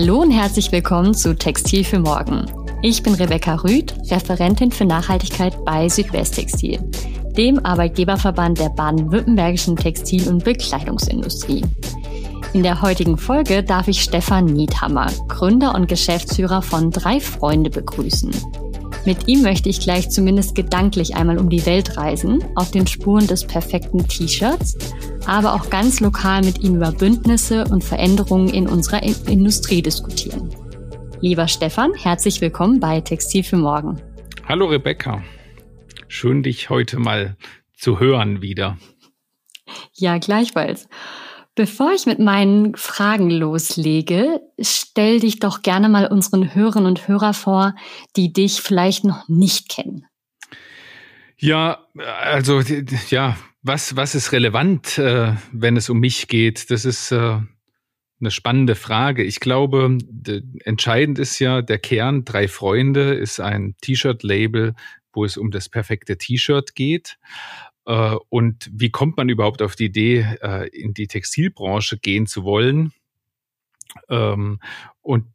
Hallo und herzlich willkommen zu Textil für Morgen. Ich bin Rebecca Rüth, Referentin für Nachhaltigkeit bei Südwesttextil, dem Arbeitgeberverband der baden-württembergischen Textil- und Bekleidungsindustrie. In der heutigen Folge darf ich Stefan Niethammer, Gründer und Geschäftsführer von Drei Freunde, begrüßen. Mit ihm möchte ich gleich zumindest gedanklich einmal um die Welt reisen, auf den Spuren des perfekten T-Shirts, aber auch ganz lokal mit ihm über Bündnisse und Veränderungen in unserer Industrie diskutieren. Lieber Stefan, herzlich willkommen bei Textil für Morgen. Hallo Rebecca. Schön, dich heute mal zu hören wieder. Ja, gleichfalls. Bevor ich mit meinen Fragen loslege, stell dich doch gerne mal unseren Hörern und Hörer vor, die dich vielleicht noch nicht kennen. Ja, also ja, was was ist relevant, äh, wenn es um mich geht? Das ist äh, eine spannende Frage. Ich glaube, entscheidend ist ja der Kern. Drei Freunde ist ein T-Shirt-Label, wo es um das perfekte T-Shirt geht. Äh, und wie kommt man überhaupt auf die Idee, äh, in die Textilbranche gehen zu wollen? Ähm, und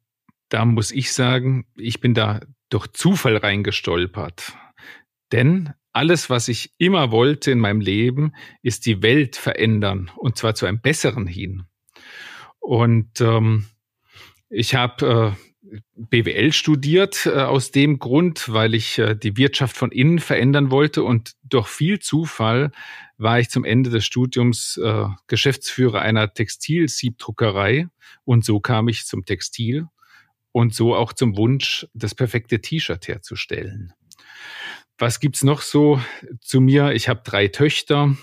da muss ich sagen, ich bin da durch Zufall reingestolpert. Denn alles, was ich immer wollte in meinem Leben, ist die Welt verändern und zwar zu einem besseren hin. Und ähm, ich habe äh, BWL studiert äh, aus dem Grund, weil ich äh, die Wirtschaft von innen verändern wollte und durch viel Zufall war ich zum Ende des Studiums äh, Geschäftsführer einer Textilsiebdruckerei und so kam ich zum Textil und so auch zum Wunsch, das perfekte T-Shirt herzustellen. Was gibt's noch so zu mir? Ich habe drei Töchter,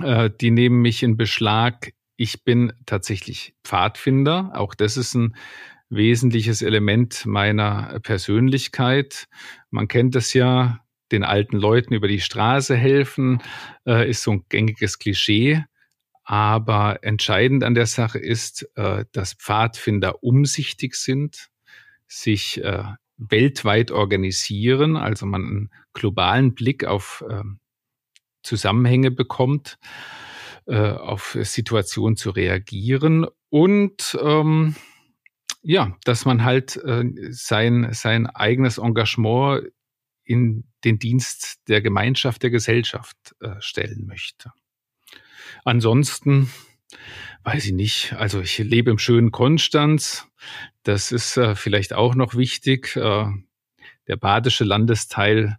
die nehmen mich in Beschlag. Ich bin tatsächlich Pfadfinder. Auch das ist ein wesentliches Element meiner Persönlichkeit. Man kennt es ja, den alten Leuten über die Straße helfen, äh, ist so ein gängiges Klischee. Aber entscheidend an der Sache ist, äh, dass Pfadfinder umsichtig sind, sich äh, weltweit organisieren, also man einen globalen Blick auf äh, Zusammenhänge bekommt, äh, auf Situationen zu reagieren und ähm, ja, dass man halt äh, sein, sein eigenes Engagement in den Dienst der Gemeinschaft, der Gesellschaft äh, stellen möchte. Ansonsten weiß ich nicht. Also ich lebe im schönen Konstanz. Das ist äh, vielleicht auch noch wichtig. Äh, der badische Landesteil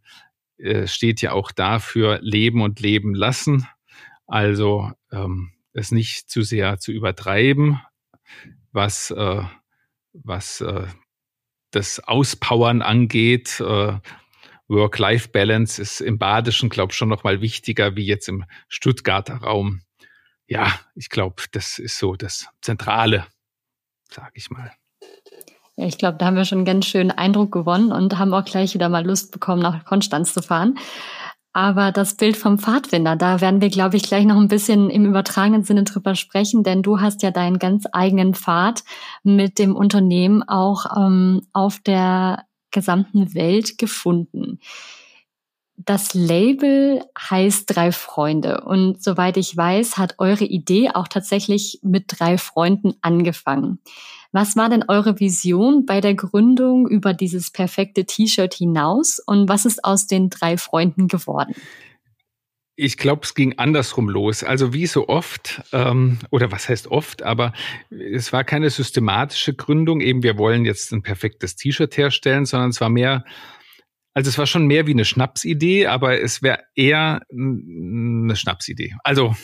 äh, steht ja auch dafür Leben und Leben lassen. Also ähm, es nicht zu sehr zu übertreiben, was äh, was äh, das Auspowern angeht. Äh, Work-Life-Balance ist im Badischen, glaube ich, schon noch mal wichtiger wie jetzt im Stuttgarter Raum. Ja, ich glaube, das ist so das Zentrale, sage ich mal. Ja, ich glaube, da haben wir schon einen ganz schönen Eindruck gewonnen und haben auch gleich wieder mal Lust bekommen, nach Konstanz zu fahren. Aber das Bild vom Pfadfinder, da werden wir, glaube ich, gleich noch ein bisschen im übertragenen Sinne drüber sprechen, denn du hast ja deinen ganz eigenen Pfad mit dem Unternehmen auch ähm, auf der gesamten Welt gefunden. Das Label heißt Drei Freunde und soweit ich weiß, hat eure Idee auch tatsächlich mit drei Freunden angefangen. Was war denn eure Vision bei der Gründung über dieses perfekte T-Shirt hinaus und was ist aus den drei Freunden geworden? Ich glaube, es ging andersrum los. Also wie so oft, ähm, oder was heißt oft, aber es war keine systematische Gründung, eben wir wollen jetzt ein perfektes T-Shirt herstellen, sondern es war mehr, also es war schon mehr wie eine Schnapsidee, aber es wäre eher eine Schnapsidee. Also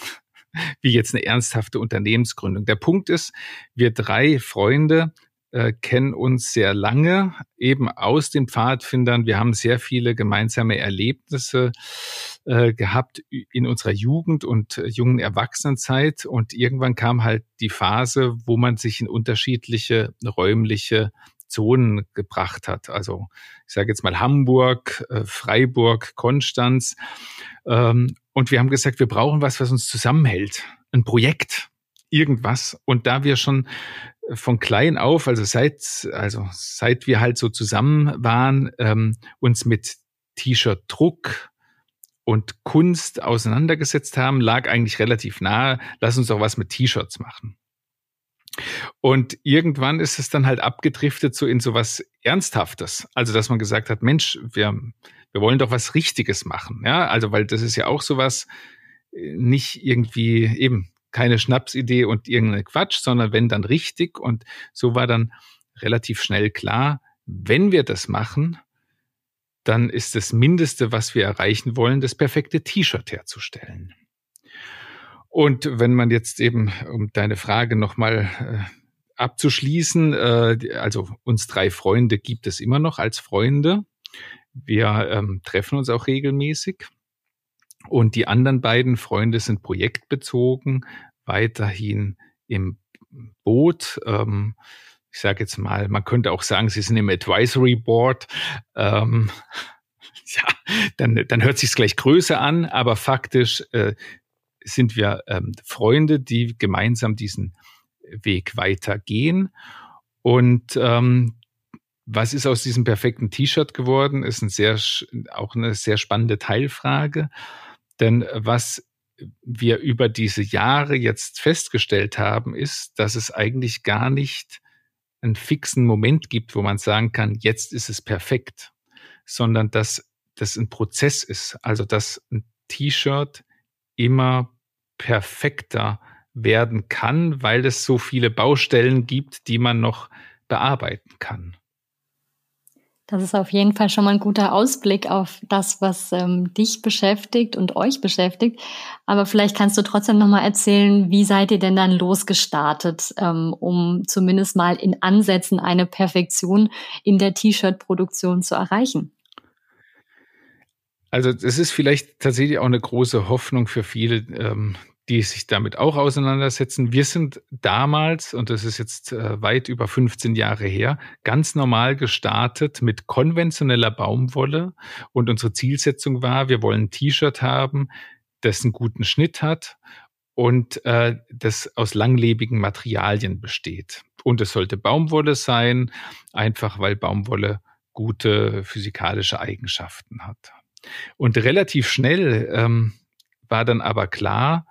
wie jetzt eine ernsthafte Unternehmensgründung. Der Punkt ist, wir drei Freunde äh, kennen uns sehr lange, eben aus den Pfadfindern. Wir haben sehr viele gemeinsame Erlebnisse äh, gehabt in unserer Jugend und äh, jungen Erwachsenenzeit. Und irgendwann kam halt die Phase, wo man sich in unterschiedliche räumliche Zonen gebracht hat. Also ich sage jetzt mal Hamburg, äh, Freiburg, Konstanz. Ähm, und wir haben gesagt, wir brauchen was, was uns zusammenhält. Ein Projekt, irgendwas. Und da wir schon von klein auf, also seit, also seit wir halt so zusammen waren, ähm, uns mit T-Shirt-Druck und Kunst auseinandergesetzt haben, lag eigentlich relativ nahe, lass uns doch was mit T-Shirts machen. Und irgendwann ist es dann halt abgedriftet so in so was Ernsthaftes. Also, dass man gesagt hat, Mensch, wir, wir wollen doch was Richtiges machen. Ja, also, weil das ist ja auch sowas, äh, nicht irgendwie eben keine Schnapsidee und irgendeine Quatsch, sondern wenn dann richtig. Und so war dann relativ schnell klar, wenn wir das machen, dann ist das Mindeste, was wir erreichen wollen, das perfekte T-Shirt herzustellen. Und wenn man jetzt eben, um deine Frage nochmal äh, abzuschließen, äh, also uns drei Freunde gibt es immer noch als Freunde. Wir ähm, treffen uns auch regelmäßig. Und die anderen beiden Freunde sind projektbezogen, weiterhin im Boot. Ähm, ich sage jetzt mal, man könnte auch sagen, sie sind im Advisory Board. Ähm, ja, dann, dann hört sich gleich größer an, aber faktisch äh, sind wir ähm, Freunde, die gemeinsam diesen Weg weitergehen. Und ähm, was ist aus diesem perfekten T-Shirt geworden, ist ein sehr, auch eine sehr spannende Teilfrage. Denn was wir über diese Jahre jetzt festgestellt haben, ist, dass es eigentlich gar nicht einen fixen Moment gibt, wo man sagen kann, jetzt ist es perfekt, sondern dass das ein Prozess ist. Also dass ein T-Shirt immer perfekter werden kann, weil es so viele Baustellen gibt, die man noch bearbeiten kann. Das ist auf jeden Fall schon mal ein guter Ausblick auf das, was ähm, dich beschäftigt und euch beschäftigt. Aber vielleicht kannst du trotzdem noch mal erzählen, wie seid ihr denn dann losgestartet, ähm, um zumindest mal in Ansätzen eine Perfektion in der T-Shirt-Produktion zu erreichen? Also es ist vielleicht tatsächlich auch eine große Hoffnung für viele, ähm, die sich damit auch auseinandersetzen. Wir sind damals, und das ist jetzt äh, weit über 15 Jahre her, ganz normal gestartet mit konventioneller Baumwolle. Und unsere Zielsetzung war, wir wollen ein T-Shirt haben, das einen guten Schnitt hat und äh, das aus langlebigen Materialien besteht. Und es sollte Baumwolle sein, einfach weil Baumwolle gute physikalische Eigenschaften hat. Und relativ schnell ähm, war dann aber klar,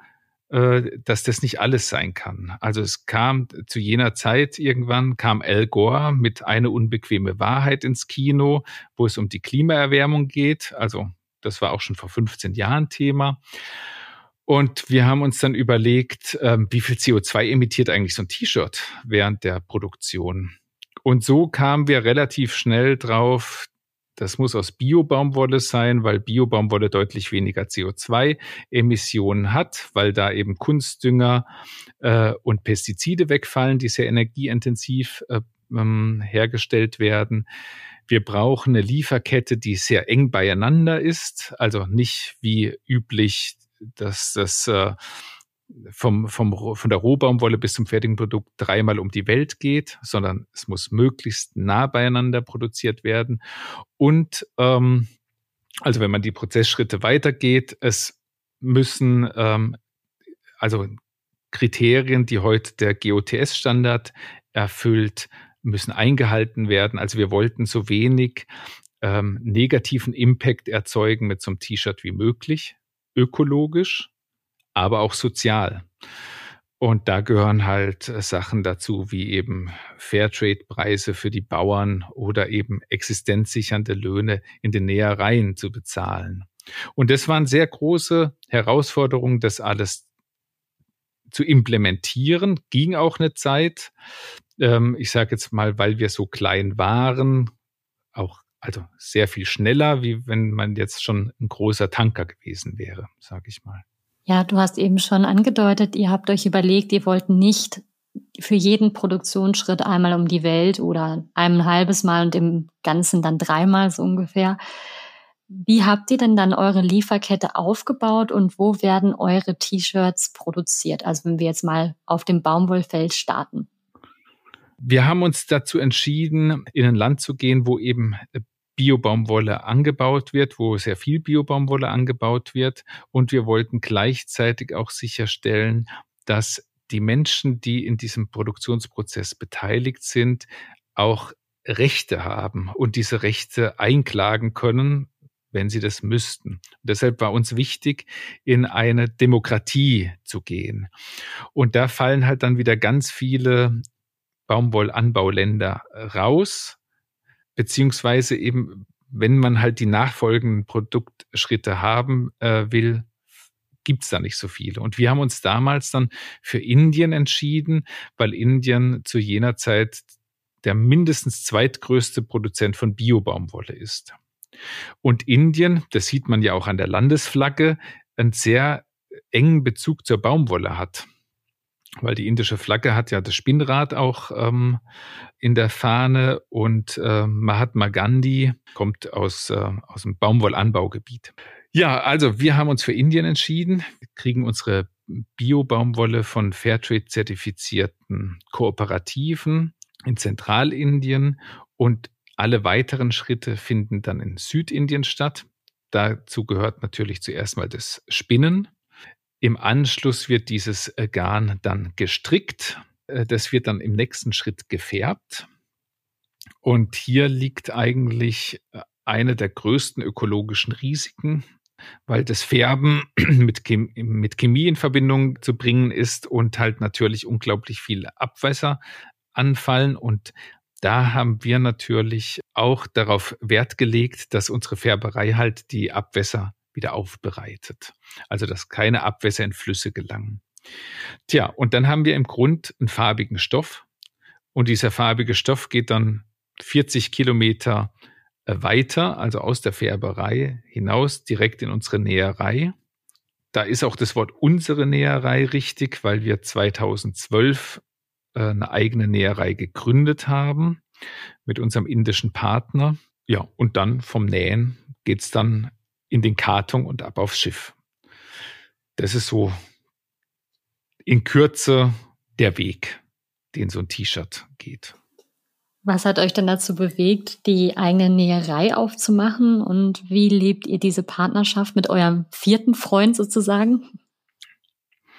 äh, dass das nicht alles sein kann. Also es kam zu jener Zeit irgendwann kam Al Gore mit eine unbequeme Wahrheit ins Kino, wo es um die Klimaerwärmung geht. Also das war auch schon vor 15 Jahren Thema. Und wir haben uns dann überlegt, ähm, wie viel CO2 emittiert eigentlich so ein T-Shirt während der Produktion. Und so kamen wir relativ schnell drauf, das muss aus Biobaumwolle sein, weil Biobaumwolle deutlich weniger CO2-Emissionen hat, weil da eben Kunstdünger äh, und Pestizide wegfallen, die sehr energieintensiv äh, ähm, hergestellt werden. Wir brauchen eine Lieferkette, die sehr eng beieinander ist, also nicht wie üblich, dass das äh, vom, vom, von der Rohbaumwolle bis zum fertigen Produkt dreimal um die Welt geht, sondern es muss möglichst nah beieinander produziert werden. Und ähm, also wenn man die Prozessschritte weitergeht, es müssen ähm, also Kriterien, die heute der GOTS-Standard erfüllt, müssen eingehalten werden. Also wir wollten so wenig ähm, negativen Impact erzeugen mit so einem T-Shirt wie möglich, ökologisch aber auch sozial. Und da gehören halt Sachen dazu, wie eben Fairtrade-Preise für die Bauern oder eben existenzsichernde Löhne in den Nähereien zu bezahlen. Und das waren sehr große Herausforderungen, das alles zu implementieren. Ging auch eine Zeit. Ähm, ich sage jetzt mal, weil wir so klein waren, auch also sehr viel schneller, wie wenn man jetzt schon ein großer Tanker gewesen wäre, sage ich mal. Ja, du hast eben schon angedeutet, ihr habt euch überlegt, ihr wollt nicht für jeden Produktionsschritt einmal um die Welt oder ein halbes Mal und im Ganzen dann dreimal so ungefähr. Wie habt ihr denn dann eure Lieferkette aufgebaut und wo werden eure T-Shirts produziert? Also wenn wir jetzt mal auf dem Baumwollfeld starten. Wir haben uns dazu entschieden, in ein Land zu gehen, wo eben Biobaumwolle angebaut wird, wo sehr viel Biobaumwolle angebaut wird. Und wir wollten gleichzeitig auch sicherstellen, dass die Menschen, die in diesem Produktionsprozess beteiligt sind, auch Rechte haben und diese Rechte einklagen können, wenn sie das müssten. Und deshalb war uns wichtig, in eine Demokratie zu gehen. Und da fallen halt dann wieder ganz viele Baumwollanbauländer raus, beziehungsweise eben, wenn man halt die nachfolgenden Produktschritte haben äh, will, gibt's da nicht so viele. Und wir haben uns damals dann für Indien entschieden, weil Indien zu jener Zeit der mindestens zweitgrößte Produzent von Biobaumwolle ist. Und Indien, das sieht man ja auch an der Landesflagge, einen sehr engen Bezug zur Baumwolle hat weil die indische Flagge hat ja das Spinnrad auch ähm, in der Fahne und äh, Mahatma Gandhi kommt aus, äh, aus dem Baumwollanbaugebiet. Ja, also wir haben uns für Indien entschieden, wir kriegen unsere Bio-Baumwolle von Fairtrade zertifizierten Kooperativen in Zentralindien und alle weiteren Schritte finden dann in Südindien statt. Dazu gehört natürlich zuerst mal das Spinnen. Im Anschluss wird dieses äh, Garn dann gestrickt. Äh, das wird dann im nächsten Schritt gefärbt. Und hier liegt eigentlich äh, eine der größten ökologischen Risiken, weil das Färben mit, Chem mit Chemie in Verbindung zu bringen ist und halt natürlich unglaublich viele Abwässer anfallen. Und da haben wir natürlich auch darauf Wert gelegt, dass unsere Färberei halt die Abwässer wieder aufbereitet. Also dass keine Abwässer in Flüsse gelangen. Tja, und dann haben wir im Grund einen farbigen Stoff und dieser farbige Stoff geht dann 40 Kilometer äh, weiter, also aus der Färberei hinaus, direkt in unsere Näherei. Da ist auch das Wort unsere Näherei richtig, weil wir 2012 äh, eine eigene Näherei gegründet haben mit unserem indischen Partner. Ja, und dann vom Nähen geht's dann in den Karton und ab aufs Schiff. Das ist so in Kürze der Weg, den so ein T-Shirt geht. Was hat euch denn dazu bewegt, die eigene Näherei aufzumachen und wie lebt ihr diese Partnerschaft mit eurem vierten Freund sozusagen?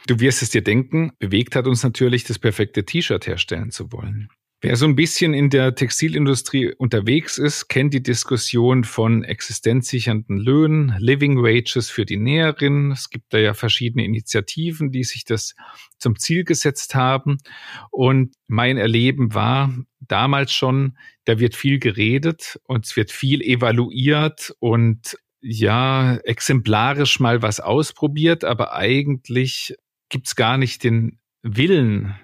Du wirst es dir denken, bewegt hat uns natürlich, das perfekte T-Shirt herstellen zu wollen. Wer so ein bisschen in der Textilindustrie unterwegs ist, kennt die Diskussion von existenzsichernden Löhnen, Living Wages für die Näherinnen. Es gibt da ja verschiedene Initiativen, die sich das zum Ziel gesetzt haben. Und mein Erleben war damals schon, da wird viel geredet und es wird viel evaluiert und ja, exemplarisch mal was ausprobiert, aber eigentlich gibt's gar nicht den Willen,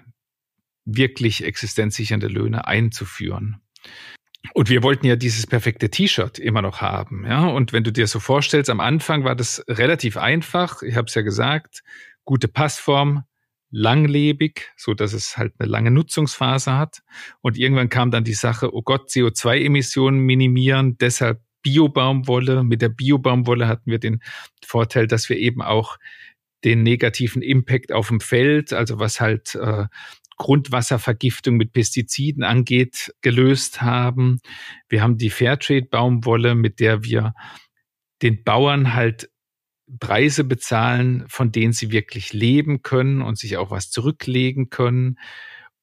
wirklich existenzsichernde Löhne einzuführen. Und wir wollten ja dieses perfekte T-Shirt immer noch haben, ja. Und wenn du dir so vorstellst, am Anfang war das relativ einfach. Ich habe es ja gesagt, gute Passform, langlebig, so dass es halt eine lange Nutzungsphase hat. Und irgendwann kam dann die Sache, oh Gott, CO2-Emissionen minimieren, deshalb Biobaumwolle. Mit der Biobaumwolle hatten wir den Vorteil, dass wir eben auch den negativen Impact auf dem Feld, also was halt äh, Grundwasservergiftung mit Pestiziden angeht, gelöst haben. Wir haben die Fairtrade-Baumwolle, mit der wir den Bauern halt Preise bezahlen, von denen sie wirklich leben können und sich auch was zurücklegen können.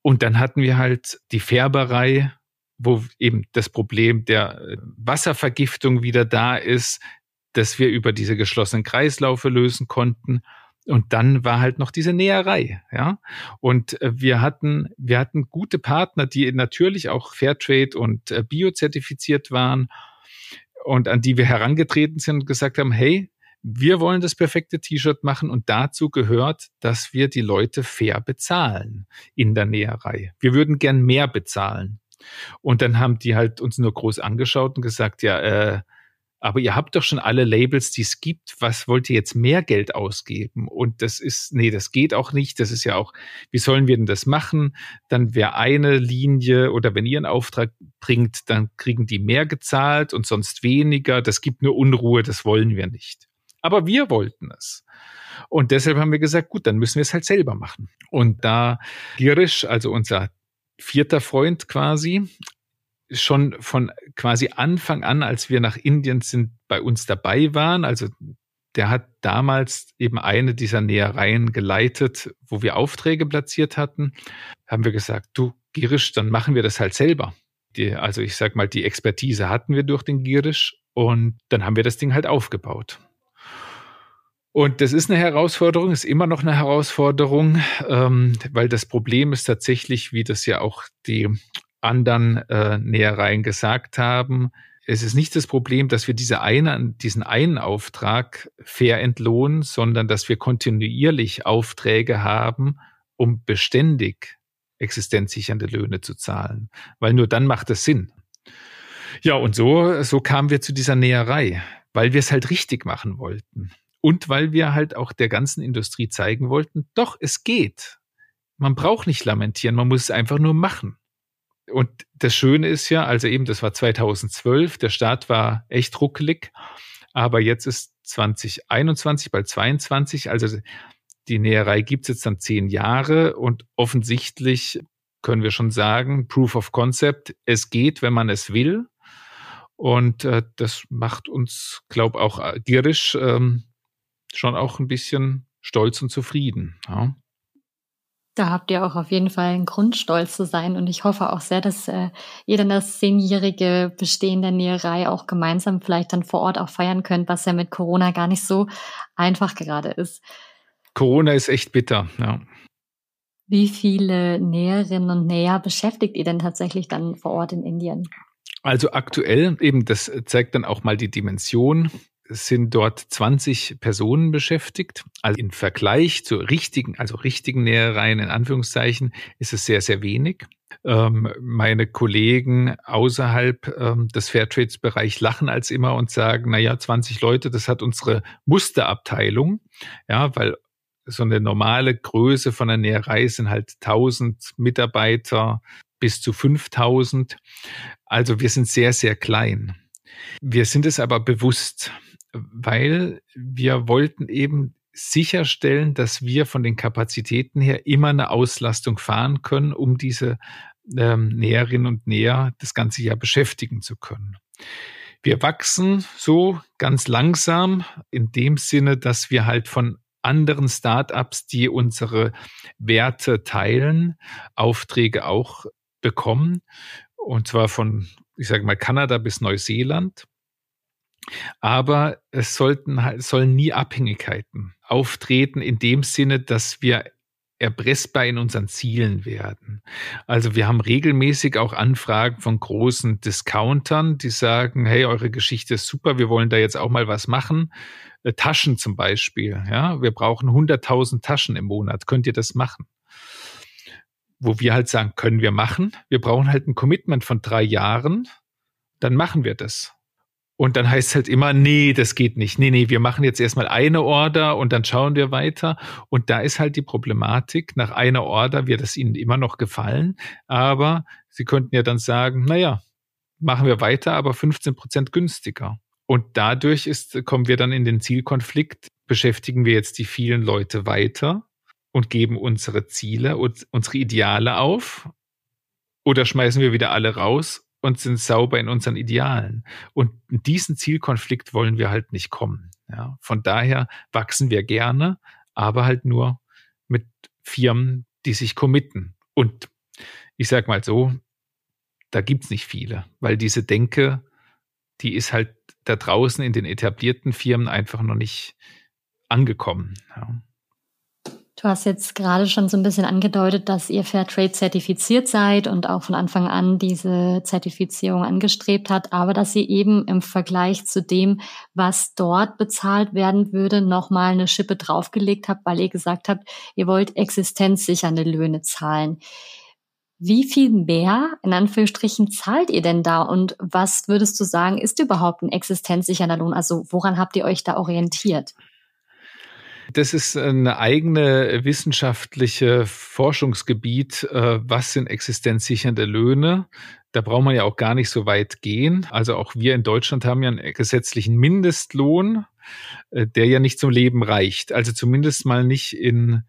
Und dann hatten wir halt die Färberei, wo eben das Problem der Wasservergiftung wieder da ist, dass wir über diese geschlossenen Kreislaufe lösen konnten. Und dann war halt noch diese Näherei, ja. Und äh, wir hatten, wir hatten gute Partner, die natürlich auch Fairtrade und äh, Bio-zertifiziert waren und an die wir herangetreten sind und gesagt haben, hey, wir wollen das perfekte T-Shirt machen und dazu gehört, dass wir die Leute fair bezahlen in der Näherei. Wir würden gern mehr bezahlen. Und dann haben die halt uns nur groß angeschaut und gesagt, ja, äh, aber ihr habt doch schon alle Labels, die es gibt. Was wollt ihr jetzt mehr Geld ausgeben? Und das ist, nee, das geht auch nicht. Das ist ja auch, wie sollen wir denn das machen? Dann wäre eine Linie oder wenn ihr einen Auftrag bringt, dann kriegen die mehr gezahlt und sonst weniger. Das gibt nur Unruhe, das wollen wir nicht. Aber wir wollten es. Und deshalb haben wir gesagt, gut, dann müssen wir es halt selber machen. Und da Girish, also unser vierter Freund quasi, schon von quasi Anfang an, als wir nach Indien sind, bei uns dabei waren. Also der hat damals eben eine dieser Nähereien geleitet, wo wir Aufträge platziert hatten. Haben wir gesagt, du Girisch, dann machen wir das halt selber. Die, also ich sag mal, die Expertise hatten wir durch den Girisch und dann haben wir das Ding halt aufgebaut. Und das ist eine Herausforderung, ist immer noch eine Herausforderung, ähm, weil das Problem ist tatsächlich, wie das ja auch die anderen äh, Nähereien gesagt haben, es ist nicht das Problem, dass wir diese eine, diesen einen Auftrag fair entlohnen, sondern dass wir kontinuierlich Aufträge haben, um beständig existenzsichernde Löhne zu zahlen. Weil nur dann macht es Sinn. Ja, und so, so kamen wir zu dieser Näherei, weil wir es halt richtig machen wollten. Und weil wir halt auch der ganzen Industrie zeigen wollten, doch, es geht. Man braucht nicht lamentieren, man muss es einfach nur machen. Und das Schöne ist ja, also eben, das war 2012, der Start war echt ruckelig, aber jetzt ist 2021, bald 22, also die Näherei gibt es jetzt dann zehn Jahre und offensichtlich können wir schon sagen, Proof of Concept, es geht, wenn man es will. Und äh, das macht uns, glaube auch äh, Girisch ähm, schon auch ein bisschen stolz und zufrieden. Ja. Da habt ihr auch auf jeden Fall einen Grund, stolz zu sein. Und ich hoffe auch sehr, dass äh, ihr dann das zehnjährige Bestehen der Näherei auch gemeinsam vielleicht dann vor Ort auch feiern könnt, was ja mit Corona gar nicht so einfach gerade ist. Corona ist echt bitter, ja. Wie viele Näherinnen und Näher beschäftigt ihr denn tatsächlich dann vor Ort in Indien? Also aktuell, eben, das zeigt dann auch mal die Dimension sind dort 20 Personen beschäftigt. Also im Vergleich zu richtigen, also richtigen Nähereien in Anführungszeichen, ist es sehr, sehr wenig. Ähm, meine Kollegen außerhalb ähm, des Fairtrades-Bereichs lachen als immer und sagen, na ja, 20 Leute, das hat unsere Musterabteilung. Ja, weil so eine normale Größe von einer Näherei sind halt 1000 Mitarbeiter bis zu 5000. Also wir sind sehr, sehr klein. Wir sind es aber bewusst weil wir wollten eben sicherstellen, dass wir von den Kapazitäten her immer eine Auslastung fahren können, um diese ähm, Näherinnen und Näher das ganze Jahr beschäftigen zu können. Wir wachsen so ganz langsam in dem Sinne, dass wir halt von anderen Startups, die unsere Werte teilen, Aufträge auch bekommen. Und zwar von, ich sage mal, Kanada bis Neuseeland. Aber es sollten sollen nie Abhängigkeiten auftreten in dem Sinne, dass wir erpressbar in unseren Zielen werden. Also wir haben regelmäßig auch Anfragen von großen Discountern, die sagen, hey, eure Geschichte ist super, wir wollen da jetzt auch mal was machen. Äh, Taschen zum Beispiel, ja, wir brauchen 100.000 Taschen im Monat. Könnt ihr das machen? Wo wir halt sagen, können wir machen. Wir brauchen halt ein Commitment von drei Jahren. Dann machen wir das. Und dann heißt es halt immer, nee, das geht nicht. Nee, nee, wir machen jetzt erstmal eine Order und dann schauen wir weiter. Und da ist halt die Problematik, nach einer Order wird es Ihnen immer noch gefallen. Aber Sie könnten ja dann sagen, naja, machen wir weiter, aber 15 Prozent günstiger. Und dadurch ist, kommen wir dann in den Zielkonflikt, beschäftigen wir jetzt die vielen Leute weiter und geben unsere Ziele und unsere Ideale auf oder schmeißen wir wieder alle raus und sind sauber in unseren Idealen. Und in diesen Zielkonflikt wollen wir halt nicht kommen. Ja, von daher wachsen wir gerne, aber halt nur mit Firmen, die sich committen. Und ich sag mal so, da gibt's nicht viele, weil diese Denke, die ist halt da draußen in den etablierten Firmen einfach noch nicht angekommen. Ja. Du hast jetzt gerade schon so ein bisschen angedeutet, dass ihr Fairtrade zertifiziert seid und auch von Anfang an diese Zertifizierung angestrebt hat, aber dass ihr eben im Vergleich zu dem, was dort bezahlt werden würde, nochmal eine Schippe draufgelegt habt, weil ihr gesagt habt, ihr wollt existenzsichernde Löhne zahlen. Wie viel mehr, in Anführungsstrichen, zahlt ihr denn da und was würdest du sagen, ist überhaupt ein existenzsichernder Lohn? Also woran habt ihr euch da orientiert? Das ist eine eigene wissenschaftliche Forschungsgebiet. Äh, was sind existenzsichernde Löhne? Da braucht man ja auch gar nicht so weit gehen. Also auch wir in Deutschland haben ja einen gesetzlichen Mindestlohn, äh, der ja nicht zum Leben reicht. Also zumindest mal nicht in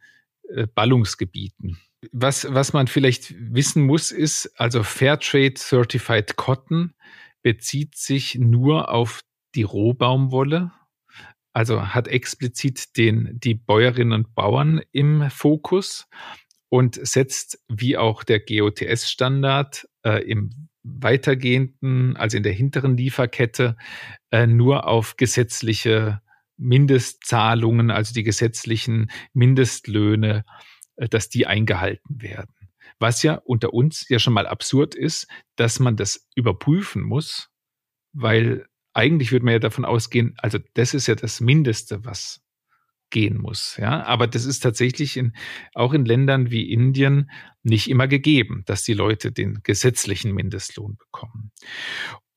äh, Ballungsgebieten. Was, was man vielleicht wissen muss, ist, also Fairtrade Certified Cotton bezieht sich nur auf die Rohbaumwolle, also hat explizit den, die Bäuerinnen und Bauern im Fokus und setzt wie auch der GOTS-Standard äh, im weitergehenden, also in der hinteren Lieferkette, äh, nur auf gesetzliche Mindestzahlungen, also die gesetzlichen Mindestlöhne, äh, dass die eingehalten werden. Was ja unter uns ja schon mal absurd ist, dass man das überprüfen muss, weil eigentlich würde man ja davon ausgehen, also das ist ja das Mindeste, was gehen muss. Ja, aber das ist tatsächlich in, auch in Ländern wie Indien nicht immer gegeben, dass die Leute den gesetzlichen Mindestlohn bekommen.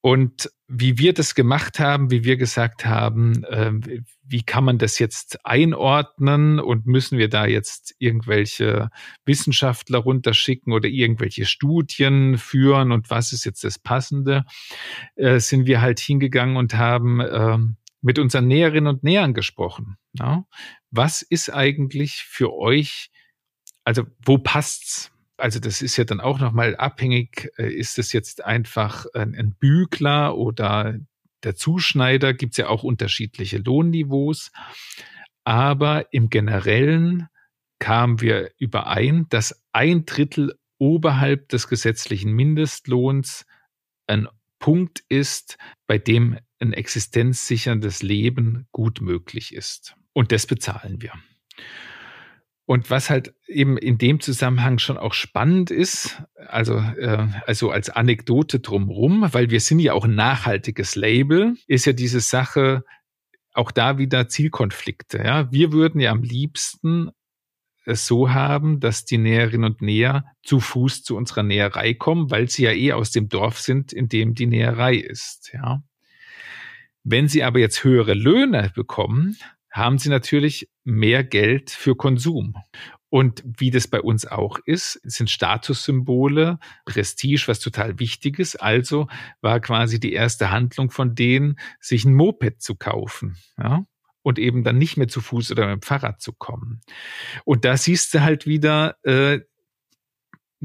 Und wie wir das gemacht haben, wie wir gesagt haben, äh, wie kann man das jetzt einordnen und müssen wir da jetzt irgendwelche Wissenschaftler runterschicken oder irgendwelche Studien führen und was ist jetzt das Passende, äh, sind wir halt hingegangen und haben äh, mit unseren Näherinnen und Nähern gesprochen. Ja? Was ist eigentlich für euch, also wo passt's? Also das ist ja dann auch nochmal abhängig, äh, ist es jetzt einfach ein, Bügler oder der Zuschneider, gibt's ja auch unterschiedliche Lohnniveaus. Aber im Generellen kamen wir überein, dass ein Drittel oberhalb des gesetzlichen Mindestlohns ein Punkt ist, bei dem ein existenzsicherndes Leben gut möglich ist. Und das bezahlen wir. Und was halt eben in dem Zusammenhang schon auch spannend ist, also, äh, also als Anekdote drumrum, weil wir sind ja auch ein nachhaltiges Label, ist ja diese Sache auch da wieder Zielkonflikte. Ja, wir würden ja am liebsten es so haben, dass die Näherinnen und Näher zu Fuß zu unserer Näherei kommen, weil sie ja eh aus dem Dorf sind, in dem die Näherei ist. Ja. Wenn sie aber jetzt höhere Löhne bekommen, haben sie natürlich mehr Geld für Konsum. Und wie das bei uns auch ist, sind Statussymbole, Prestige, was total wichtig ist. Also war quasi die erste Handlung von denen, sich ein Moped zu kaufen. Ja? und eben dann nicht mehr zu Fuß oder mit dem Fahrrad zu kommen. Und da siehst du halt wieder, äh,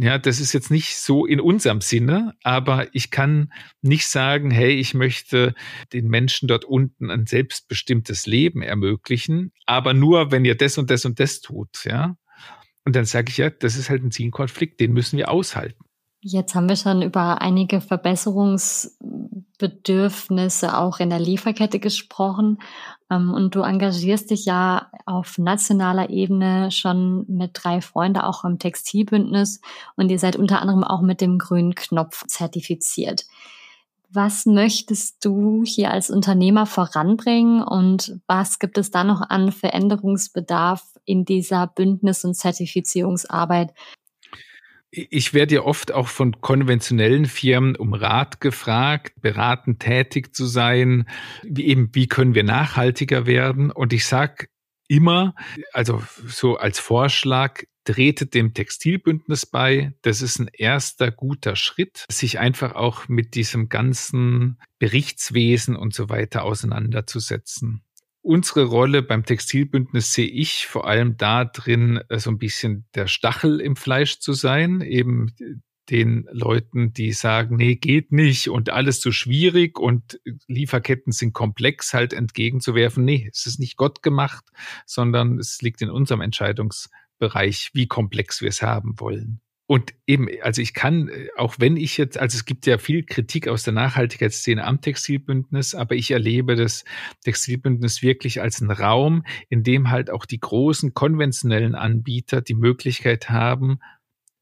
ja, das ist jetzt nicht so in unserem Sinne, aber ich kann nicht sagen, hey, ich möchte den Menschen dort unten ein selbstbestimmtes Leben ermöglichen, aber nur, wenn ihr das und das und das tut, ja. Und dann sage ich ja, das ist halt ein Zielkonflikt, den müssen wir aushalten. Jetzt haben wir schon über einige Verbesserungsbedürfnisse auch in der Lieferkette gesprochen. Ähm, und du engagierst dich ja auf nationaler Ebene schon mit drei Freunden auch im Textilbündnis und ihr seid unter anderem auch mit dem grünen Knopf zertifiziert. Was möchtest du hier als Unternehmer voranbringen und was gibt es da noch an Veränderungsbedarf in dieser Bündnis- und Zertifizierungsarbeit, ich werde ja oft auch von konventionellen Firmen um Rat gefragt, beratend tätig zu sein, wie eben, wie können wir nachhaltiger werden? Und ich sage immer, also so als Vorschlag, tretet dem Textilbündnis bei. Das ist ein erster guter Schritt, sich einfach auch mit diesem ganzen Berichtswesen und so weiter auseinanderzusetzen. Unsere Rolle beim Textilbündnis sehe ich vor allem da drin, äh, so ein bisschen der Stachel im Fleisch zu sein, eben den Leuten, die sagen, nee, geht nicht und alles zu schwierig und Lieferketten sind komplex, halt entgegenzuwerfen, nee, es ist nicht Gott gemacht, sondern es liegt in unserem Entscheidungsbereich, wie komplex wir es haben wollen. Und eben, also ich kann, äh, auch wenn ich jetzt, also es gibt ja viel Kritik aus der Nachhaltigkeitsszene am Textilbündnis, aber ich erlebe das Textilbündnis wirklich als einen Raum, in dem halt auch die großen konventionellen Anbieter die Möglichkeit haben,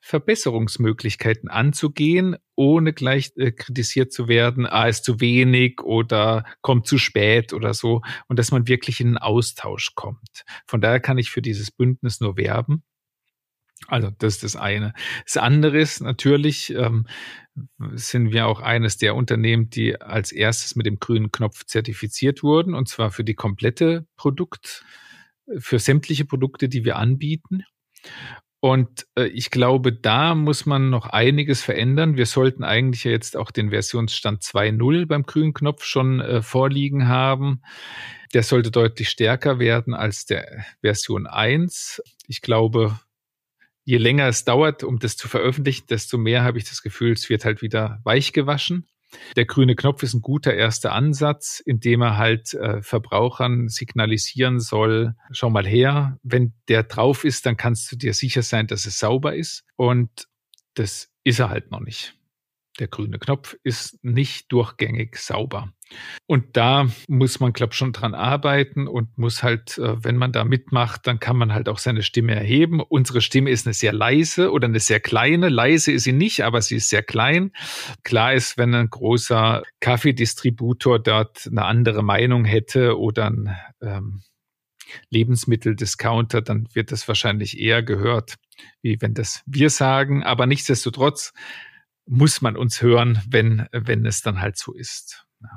Verbesserungsmöglichkeiten anzugehen, ohne gleich äh, kritisiert zu werden, ah, ist zu wenig oder kommt zu spät oder so, und dass man wirklich in einen Austausch kommt. Von daher kann ich für dieses Bündnis nur werben. Also das ist das eine. Das andere ist natürlich, ähm, sind wir auch eines der Unternehmen, die als erstes mit dem grünen Knopf zertifiziert wurden, und zwar für die komplette Produkt, für sämtliche Produkte, die wir anbieten. Und äh, ich glaube, da muss man noch einiges verändern. Wir sollten eigentlich jetzt auch den Versionsstand 2.0 beim grünen Knopf schon äh, vorliegen haben. Der sollte deutlich stärker werden als der Version 1. Ich glaube, je länger es dauert, um das zu veröffentlichen, desto mehr habe ich das Gefühl, es wird halt wieder weich gewaschen. Der grüne Knopf ist ein guter erster Ansatz, indem er halt äh, Verbrauchern signalisieren soll, schau mal her, wenn der drauf ist, dann kannst du dir sicher sein, dass es sauber ist. Und das ist er halt noch nicht. Der grüne Knopf ist nicht durchgängig sauber. Und da muss man, glaube ich, schon dran arbeiten und muss halt, äh, wenn man da mitmacht, dann kann man halt auch seine Stimme erheben. Unsere Stimme ist eine sehr leise oder eine sehr kleine. Leise ist sie nicht, aber sie ist sehr klein. Klar ist, wenn ein großer Kaffeedistributor dort eine andere Meinung hätte oder ein ähm, Lebensmitteldiscounter, dann wird das wahrscheinlich eher gehört, wie wenn das wir sagen. Aber nichtsdestotrotz muss man uns hören, wenn, wenn es dann halt so ist. Ja.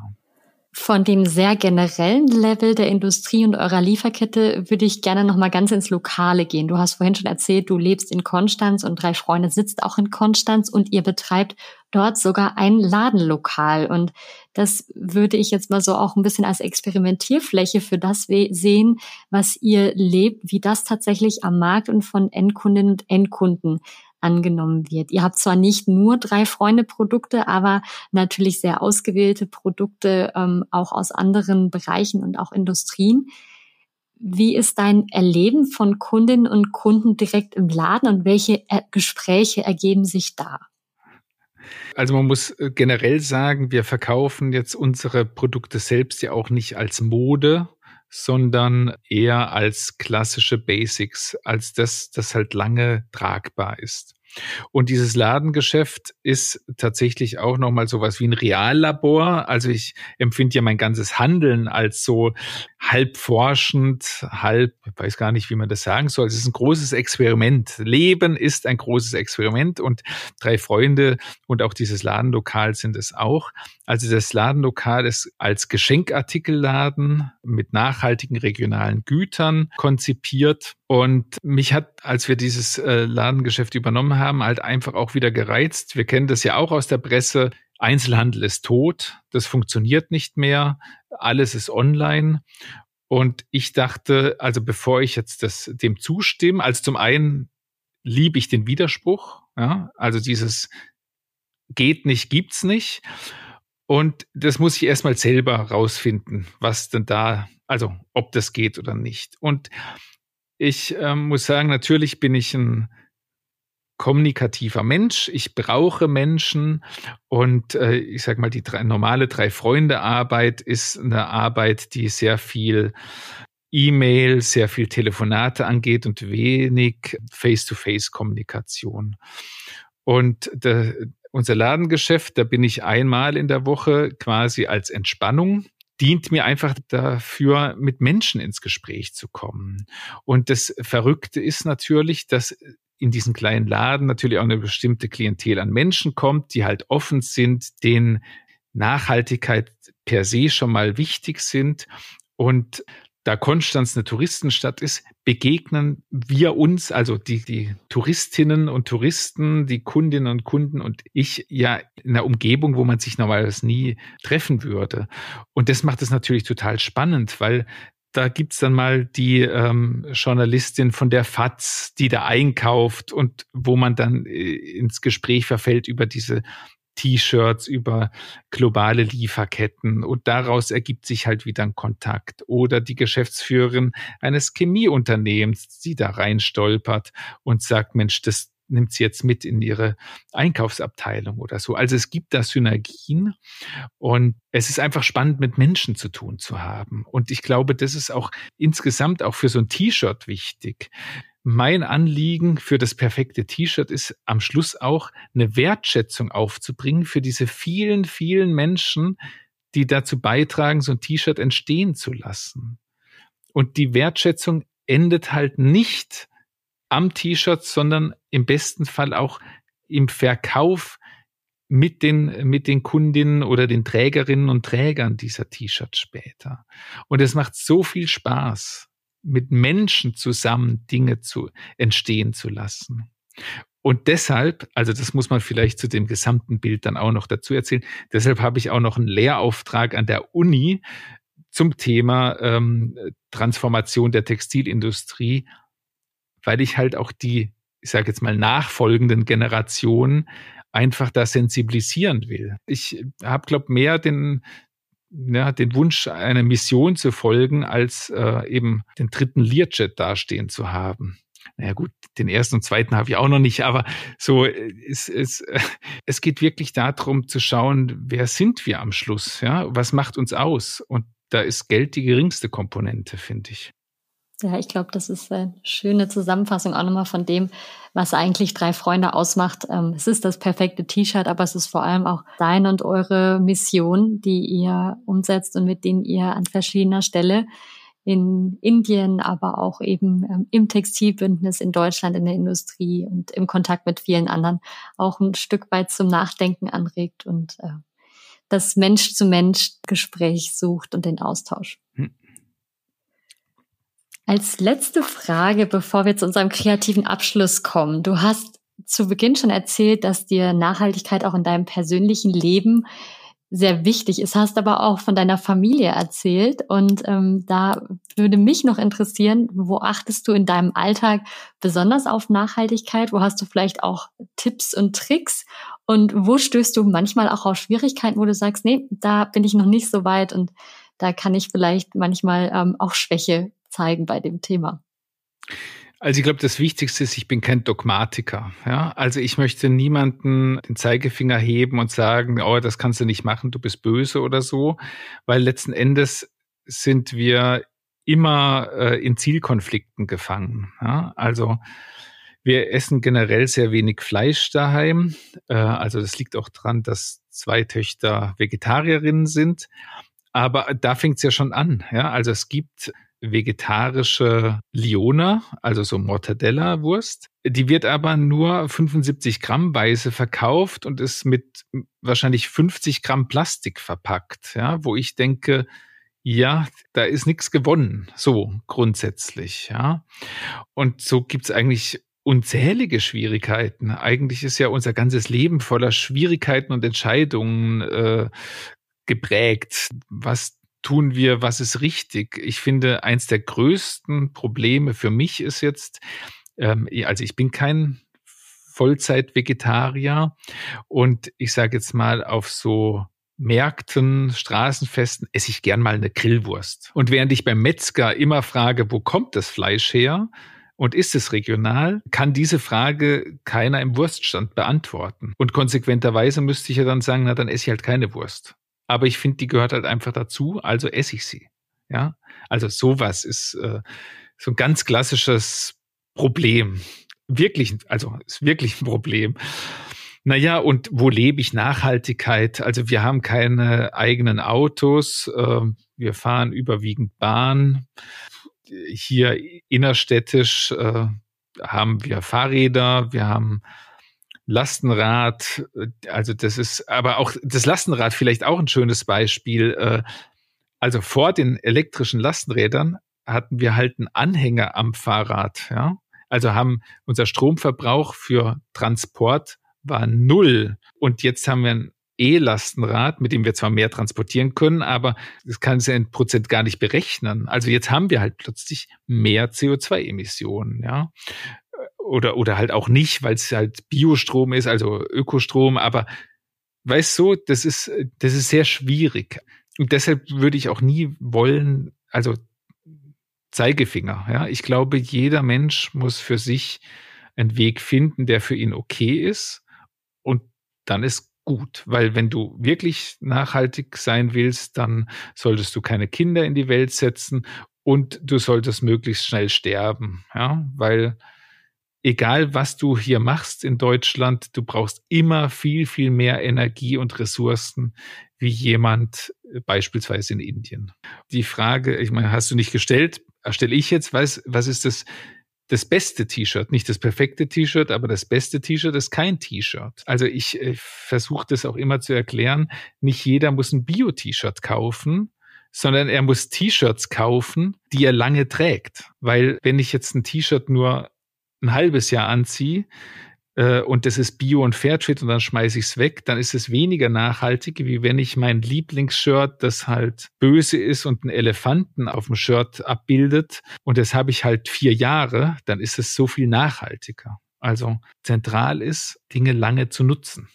Von dem sehr generellen Level der Industrie und eurer Lieferkette würde ich gerne noch mal ganz ins Lokale gehen. Du hast vorhin schon erzählt, du lebst in Konstanz und drei Freunde sitzt auch in Konstanz und ihr betreibt dort sogar ein Ladenlokal. Und das würde ich jetzt mal so auch ein bisschen als Experimentierfläche für das sehen, was ihr lebt, wie das tatsächlich am Markt und von Endkundinnen und Endkunden angenommen wird. Ihr habt zwar nicht nur drei Freunde Produkte, aber natürlich sehr ausgewählte Produkte ähm, auch aus anderen Bereichen und auch Industrien. Wie ist dein Erleben von Kundinnen und Kunden direkt im Laden und welche er Gespräche ergeben sich da? Also man muss äh, generell sagen, wir verkaufen jetzt unsere Produkte selbst ja auch nicht als Mode, sondern eher als klassische Basics, als das, das halt lange tragbar ist. Und dieses Ladengeschäft ist tatsächlich auch nochmal sowas wie ein Reallabor. Also ich empfinde ja mein ganzes Handeln als so halb forschend, halb, ich weiß gar nicht, wie man das sagen soll. Es ist ein großes Experiment. Leben ist ein großes Experiment und drei Freunde und auch dieses Ladenlokal sind es auch. Also das Ladenlokal ist als Geschenkartikelladen mit nachhaltigen regionalen Gütern konzipiert. Und mich hat, als wir dieses äh, Ladengeschäft übernommen haben, halt einfach auch wieder gereizt. Wir kennen das ja auch aus der Presse. Einzelhandel ist tot, das funktioniert nicht mehr, alles ist online. Und ich dachte, also bevor ich jetzt das, dem zustimme, als zum einen liebe ich den Widerspruch, ja, also dieses geht nicht, gibt's nicht. Und das muss ich erstmal selber rausfinden, was denn da, also ob das geht oder nicht. Und ich äh, muss sagen, natürlich bin ich ein kommunikativer Mensch. Ich brauche Menschen und äh, ich sage mal, die drei, normale Drei-Freunde-Arbeit ist eine Arbeit, die sehr viel E-Mail, sehr viel Telefonate angeht und wenig Face-to-Face-Kommunikation. Und der, unser Ladengeschäft, da bin ich einmal in der Woche quasi als Entspannung dient mir einfach dafür, mit Menschen ins Gespräch zu kommen. Und das Verrückte ist natürlich, dass in diesen kleinen Laden natürlich auch eine bestimmte Klientel an Menschen kommt, die halt offen sind, denen Nachhaltigkeit per se schon mal wichtig sind. Und da Konstanz eine Touristenstadt ist, begegnen wir uns, also die, die Touristinnen und Touristen, die Kundinnen und Kunden und ich ja in einer Umgebung, wo man sich normalerweise nie treffen würde. Und das macht es natürlich total spannend, weil da gibt's dann mal die ähm, Journalistin von der FAZ, die da einkauft und wo man dann äh, ins Gespräch verfällt über diese T-Shirts, über globale Lieferketten und daraus ergibt sich halt wieder ein Kontakt. Oder die Geschäftsführerin eines Chemieunternehmens, die da reinstolpert und sagt, Mensch, das nimmt sie jetzt mit in ihre Einkaufsabteilung oder so. Also es gibt da Synergien und es ist einfach spannend, mit Menschen zu tun zu haben. Und ich glaube, das ist auch insgesamt auch für so ein T-Shirt wichtig. Mein Anliegen für das perfekte T-Shirt ist am Schluss auch eine Wertschätzung aufzubringen für diese vielen, vielen Menschen, die dazu beitragen, so ein T-Shirt entstehen zu lassen. Und die Wertschätzung endet halt nicht am T-Shirt, sondern im besten Fall auch im Verkauf mit den, mit den Kundinnen oder den Trägerinnen und Trägern dieser T-Shirts später. Und es macht so viel Spaß. Mit Menschen zusammen Dinge zu entstehen zu lassen. Und deshalb, also das muss man vielleicht zu dem gesamten Bild dann auch noch dazu erzählen, deshalb habe ich auch noch einen Lehrauftrag an der Uni zum Thema ähm, Transformation der Textilindustrie, weil ich halt auch die, ich sage jetzt mal, nachfolgenden Generationen einfach da sensibilisieren will. Ich habe, glaube mehr den, ja, den Wunsch, einer Mission zu folgen, als äh, eben den dritten Learjet dastehen zu haben naja gut, den ersten und zweiten habe ich auch noch nicht, aber so, äh, es, es, es geht wirklich darum zu schauen, wer sind wir am Schluss, ja, was macht uns aus? Und da ist Geld die geringste Komponente, finde ich. Ja, ich glaube, das ist eine schöne Zusammenfassung auch nochmal von dem, was eigentlich drei Freunde ausmacht. Ähm, es ist das perfekte T-Shirt, aber es ist vor allem auch deine und eure Mission, die ihr umsetzt und mit denen ihr an verschiedener Stelle in Indien, aber auch eben ähm, im Textilbündnis in Deutschland, in der Industrie und im Kontakt mit vielen anderen auch ein Stück weit zum Nachdenken anregt und äh, das Mensch-zu-Mensch-Gespräch sucht und den Austausch. Hm. Als letzte Frage, bevor wir zu unserem kreativen Abschluss kommen. Du hast zu Beginn schon erzählt, dass dir Nachhaltigkeit auch in deinem persönlichen Leben sehr wichtig ist, hast aber auch von deiner Familie erzählt. Und ähm, da würde mich noch interessieren, wo achtest du in deinem Alltag besonders auf Nachhaltigkeit? Wo hast du vielleicht auch Tipps und Tricks? Und wo stößt du manchmal auch auf Schwierigkeiten, wo du sagst, nee, da bin ich noch nicht so weit und da kann ich vielleicht manchmal ähm, auch Schwäche zeigen bei dem Thema? Also ich glaube, das Wichtigste ist, ich bin kein Dogmatiker. Ja? Also ich möchte niemanden den Zeigefinger heben und sagen, oh, das kannst du nicht machen, du bist böse oder so, weil letzten Endes sind wir immer äh, in Zielkonflikten gefangen. Ja? Also wir essen generell sehr wenig Fleisch daheim. Äh, also das liegt auch dran, dass zwei Töchter Vegetarierinnen sind. Aber da fängt es ja schon an. Ja? Also es gibt vegetarische Liona, also so Mortadella-Wurst. Die wird aber nur 75 Gramm weise verkauft und ist mit wahrscheinlich 50 Gramm Plastik verpackt, ja, wo ich denke, ja, da ist nichts gewonnen, so grundsätzlich, ja. Und so gibt's eigentlich unzählige Schwierigkeiten. Eigentlich ist ja unser ganzes Leben voller Schwierigkeiten und Entscheidungen äh, geprägt, was tun wir, was ist richtig? Ich finde, eins der größten Probleme für mich ist jetzt, ähm, also ich bin kein Vollzeit-Vegetarier und ich sage jetzt mal auf so Märkten, Straßenfesten esse ich gern mal eine Grillwurst. Und während ich beim Metzger immer frage, wo kommt das Fleisch her? Und ist es regional? Kann diese Frage keiner im Wurststand beantworten. Und konsequenterweise müsste ich ja dann sagen, na, dann esse ich halt keine Wurst aber ich finde, die gehört halt einfach dazu, also esse ich sie. Ja, also sowas ist äh, so ein ganz klassisches Problem. Wirklich, also ist wirklich ein Problem. Naja, und wo lebe ich Nachhaltigkeit? Also wir haben keine eigenen Autos, äh, wir fahren überwiegend Bahn. Hier innerstädtisch äh, haben wir Fahrräder, wir haben Lastenrad, äh, also das ist, aber auch das Lastenrad vielleicht auch ein schönes Beispiel. Äh, also vor den elektrischen Lastenrädern hatten wir halt einen Anhänger am Fahrrad, ja. Also haben unser Stromverbrauch für Transport war null. Und jetzt haben wir ein E-Lastenrad, mit dem wir zwar mehr transportieren können, aber das kann sich in Prozent gar nicht berechnen. Also jetzt haben wir halt plötzlich mehr CO2-Emissionen, ja oder, oder halt auch nicht, weil es halt Biostrom ist, also Ökostrom, aber weißt du, das ist, das ist sehr schwierig. Und deshalb würde ich auch nie wollen, also Zeigefinger, ja. Ich glaube, jeder Mensch muss für sich einen Weg finden, der für ihn okay ist. Und dann ist gut, weil wenn du wirklich nachhaltig sein willst, dann solltest du keine Kinder in die Welt setzen und du solltest möglichst schnell sterben, ja, weil egal was du hier machst in Deutschland, du brauchst immer viel, viel mehr Energie und Ressourcen wie jemand äh, beispielsweise in Indien. Die Frage, ich meine, hast du nicht gestellt, stelle ich jetzt, was, was ist das, das beste T-Shirt, nicht das perfekte T-Shirt, aber das beste T-Shirt ist kein T-Shirt. Also ich, ich versuche das auch immer zu erklären, nicht jeder muss ein Bio-T-Shirt kaufen, sondern er muss T-Shirts kaufen, die er lange trägt. Weil wenn ich jetzt ein T-Shirt nur ein halbes Jahr anziehe, äh, und das ist Bio und Fairtrade und dann schmeiße ich es weg, dann ist es weniger nachhaltig, wie wenn ich mein Lieblingsshirt, das halt böse ist und einen Elefanten auf dem Shirt abbildet und das habe ich halt vier Jahre, dann ist es so viel nachhaltiger. Also zentral ist, Dinge lange zu nutzen.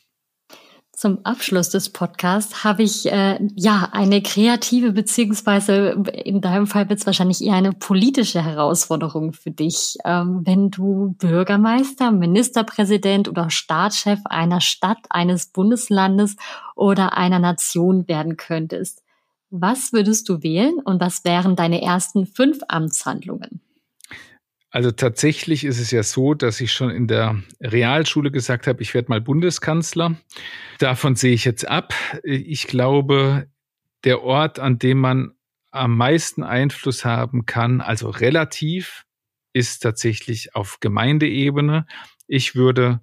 Zum Abschluss des Podcasts habe ich äh, ja eine kreative beziehungsweise in deinem Fall wird es wahrscheinlich eher eine politische Herausforderung für dich, ähm, wenn du Bürgermeister, Ministerpräsident oder Staatschef einer Stadt, eines Bundeslandes oder einer Nation werden könntest. Was würdest du wählen und was wären deine ersten fünf Amtshandlungen? Also tatsächlich ist es ja so, dass ich schon in der Realschule gesagt habe, ich werde mal Bundeskanzler. Davon sehe ich jetzt ab. Ich glaube, der Ort, an dem man am meisten Einfluss haben kann, also relativ, ist tatsächlich auf Gemeindeebene. Ich würde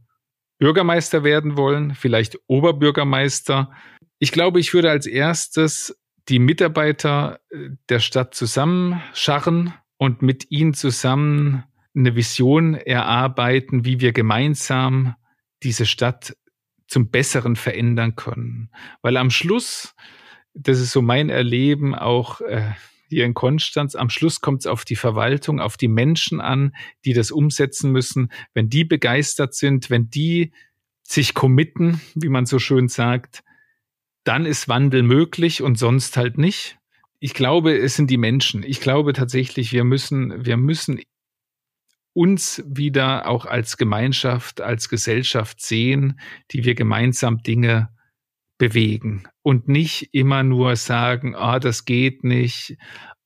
Bürgermeister werden wollen, vielleicht Oberbürgermeister. Ich glaube, ich würde als erstes die Mitarbeiter der Stadt zusammenscharren und mit ihnen zusammen eine Vision erarbeiten, wie wir gemeinsam diese Stadt zum Besseren verändern können. Weil am Schluss, das ist so mein Erleben auch äh, hier in Konstanz, am Schluss kommt es auf die Verwaltung, auf die Menschen an, die das umsetzen müssen. Wenn die begeistert sind, wenn die sich committen, wie man so schön sagt, dann ist Wandel möglich und sonst halt nicht ich glaube, es sind die Menschen. Ich glaube tatsächlich, wir müssen, wir müssen uns wieder auch als Gemeinschaft, als Gesellschaft sehen, die wir gemeinsam Dinge bewegen und nicht immer nur sagen, ah, das geht nicht,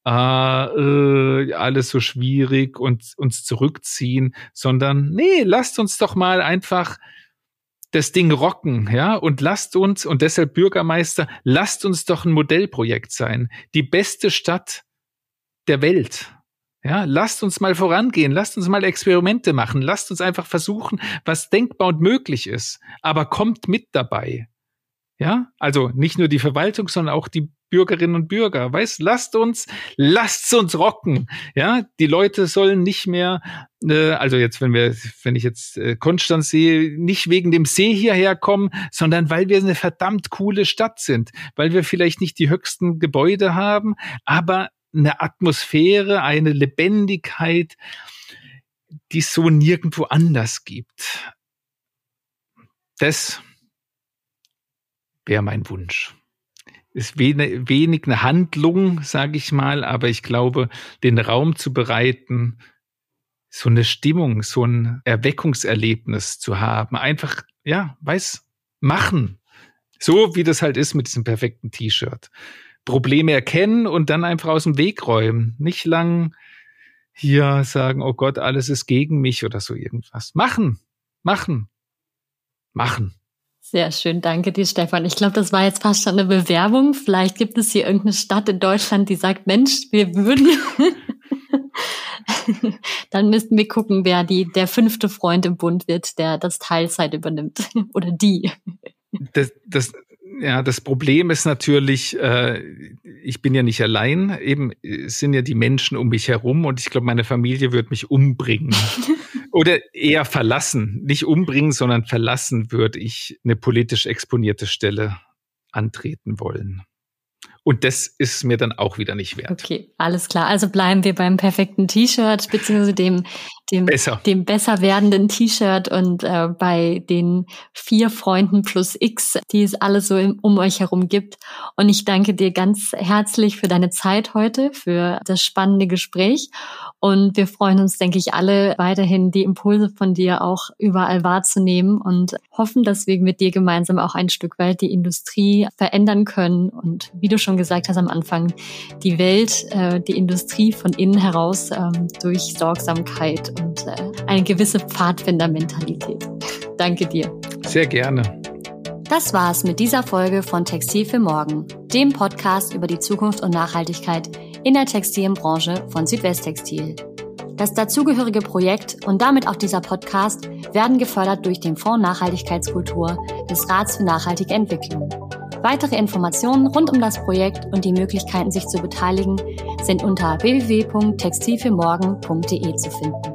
ah, äh, alles so schwierig und uns zurückziehen, sondern nee, lasst uns doch mal einfach das Ding rocken, ja, und lasst uns, und deshalb Bürgermeister, lasst uns doch ein Modellprojekt sein. Die beste Stadt der Welt. Ja, lasst uns mal vorangehen, lasst uns mal Experimente machen, lasst uns einfach versuchen, was denkbar und möglich ist. Aber kommt mit dabei. Ja, also nicht nur die Verwaltung, sondern auch die Bürgerinnen und Bürger. Weißt, lasst uns, lasst uns rocken. Ja, die Leute sollen nicht mehr, äh, also jetzt, wenn wir, wenn ich jetzt äh, Konstanz sehe, nicht wegen dem See hierher kommen, sondern weil wir eine verdammt coole Stadt sind, weil wir vielleicht nicht die höchsten Gebäude haben, aber eine Atmosphäre, eine Lebendigkeit, die es so nirgendwo anders gibt. Das wäre mein Wunsch ist wenig, wenig eine Handlung, sage ich mal, aber ich glaube, den Raum zu bereiten, so eine Stimmung, so ein Erweckungserlebnis zu haben, einfach, ja, weiß, machen. So wie das halt ist mit diesem perfekten T-Shirt. Probleme erkennen und dann einfach aus dem Weg räumen. Nicht lang hier sagen, oh Gott, alles ist gegen mich oder so irgendwas. Machen, machen, machen. Sehr schön, danke dir, Stefan. Ich glaube, das war jetzt fast schon eine Bewerbung. Vielleicht gibt es hier irgendeine Stadt in Deutschland, die sagt, Mensch, wir würden. Dann müssten wir gucken, wer die, der fünfte Freund im Bund wird, der das Teilzeit übernimmt. Oder die. Das, das, ja, das Problem ist natürlich, äh, ich bin ja nicht allein. Eben es sind ja die Menschen um mich herum und ich glaube, meine Familie wird mich umbringen. Oder eher verlassen. Nicht umbringen, sondern verlassen würde ich eine politisch exponierte Stelle antreten wollen. Und das ist mir dann auch wieder nicht wert. Okay, alles klar. Also bleiben wir beim perfekten T-Shirt, beziehungsweise dem, dem, besser. dem besser werdenden T-Shirt und äh, bei den vier Freunden plus X, die es alle so im, um euch herum gibt. Und ich danke dir ganz herzlich für deine Zeit heute, für das spannende Gespräch. Und wir freuen uns, denke ich, alle weiterhin die Impulse von dir auch überall wahrzunehmen und hoffen, dass wir mit dir gemeinsam auch ein Stück weit die Industrie verändern können und wie du schon gesagt hast am Anfang, die Welt, äh, die Industrie von innen heraus ähm, durch Sorgsamkeit und äh, eine gewisse Pfadfindermentalität. Danke dir. Sehr gerne. Das war's mit dieser Folge von Textil für Morgen, dem Podcast über die Zukunft und Nachhaltigkeit in der Textilbranche von Südwesttextil. Das dazugehörige Projekt und damit auch dieser Podcast werden gefördert durch den Fonds Nachhaltigkeitskultur des Rats für nachhaltige Entwicklung. Weitere Informationen rund um das Projekt und die Möglichkeiten, sich zu beteiligen, sind unter www.textilfürmorgen.de zu finden.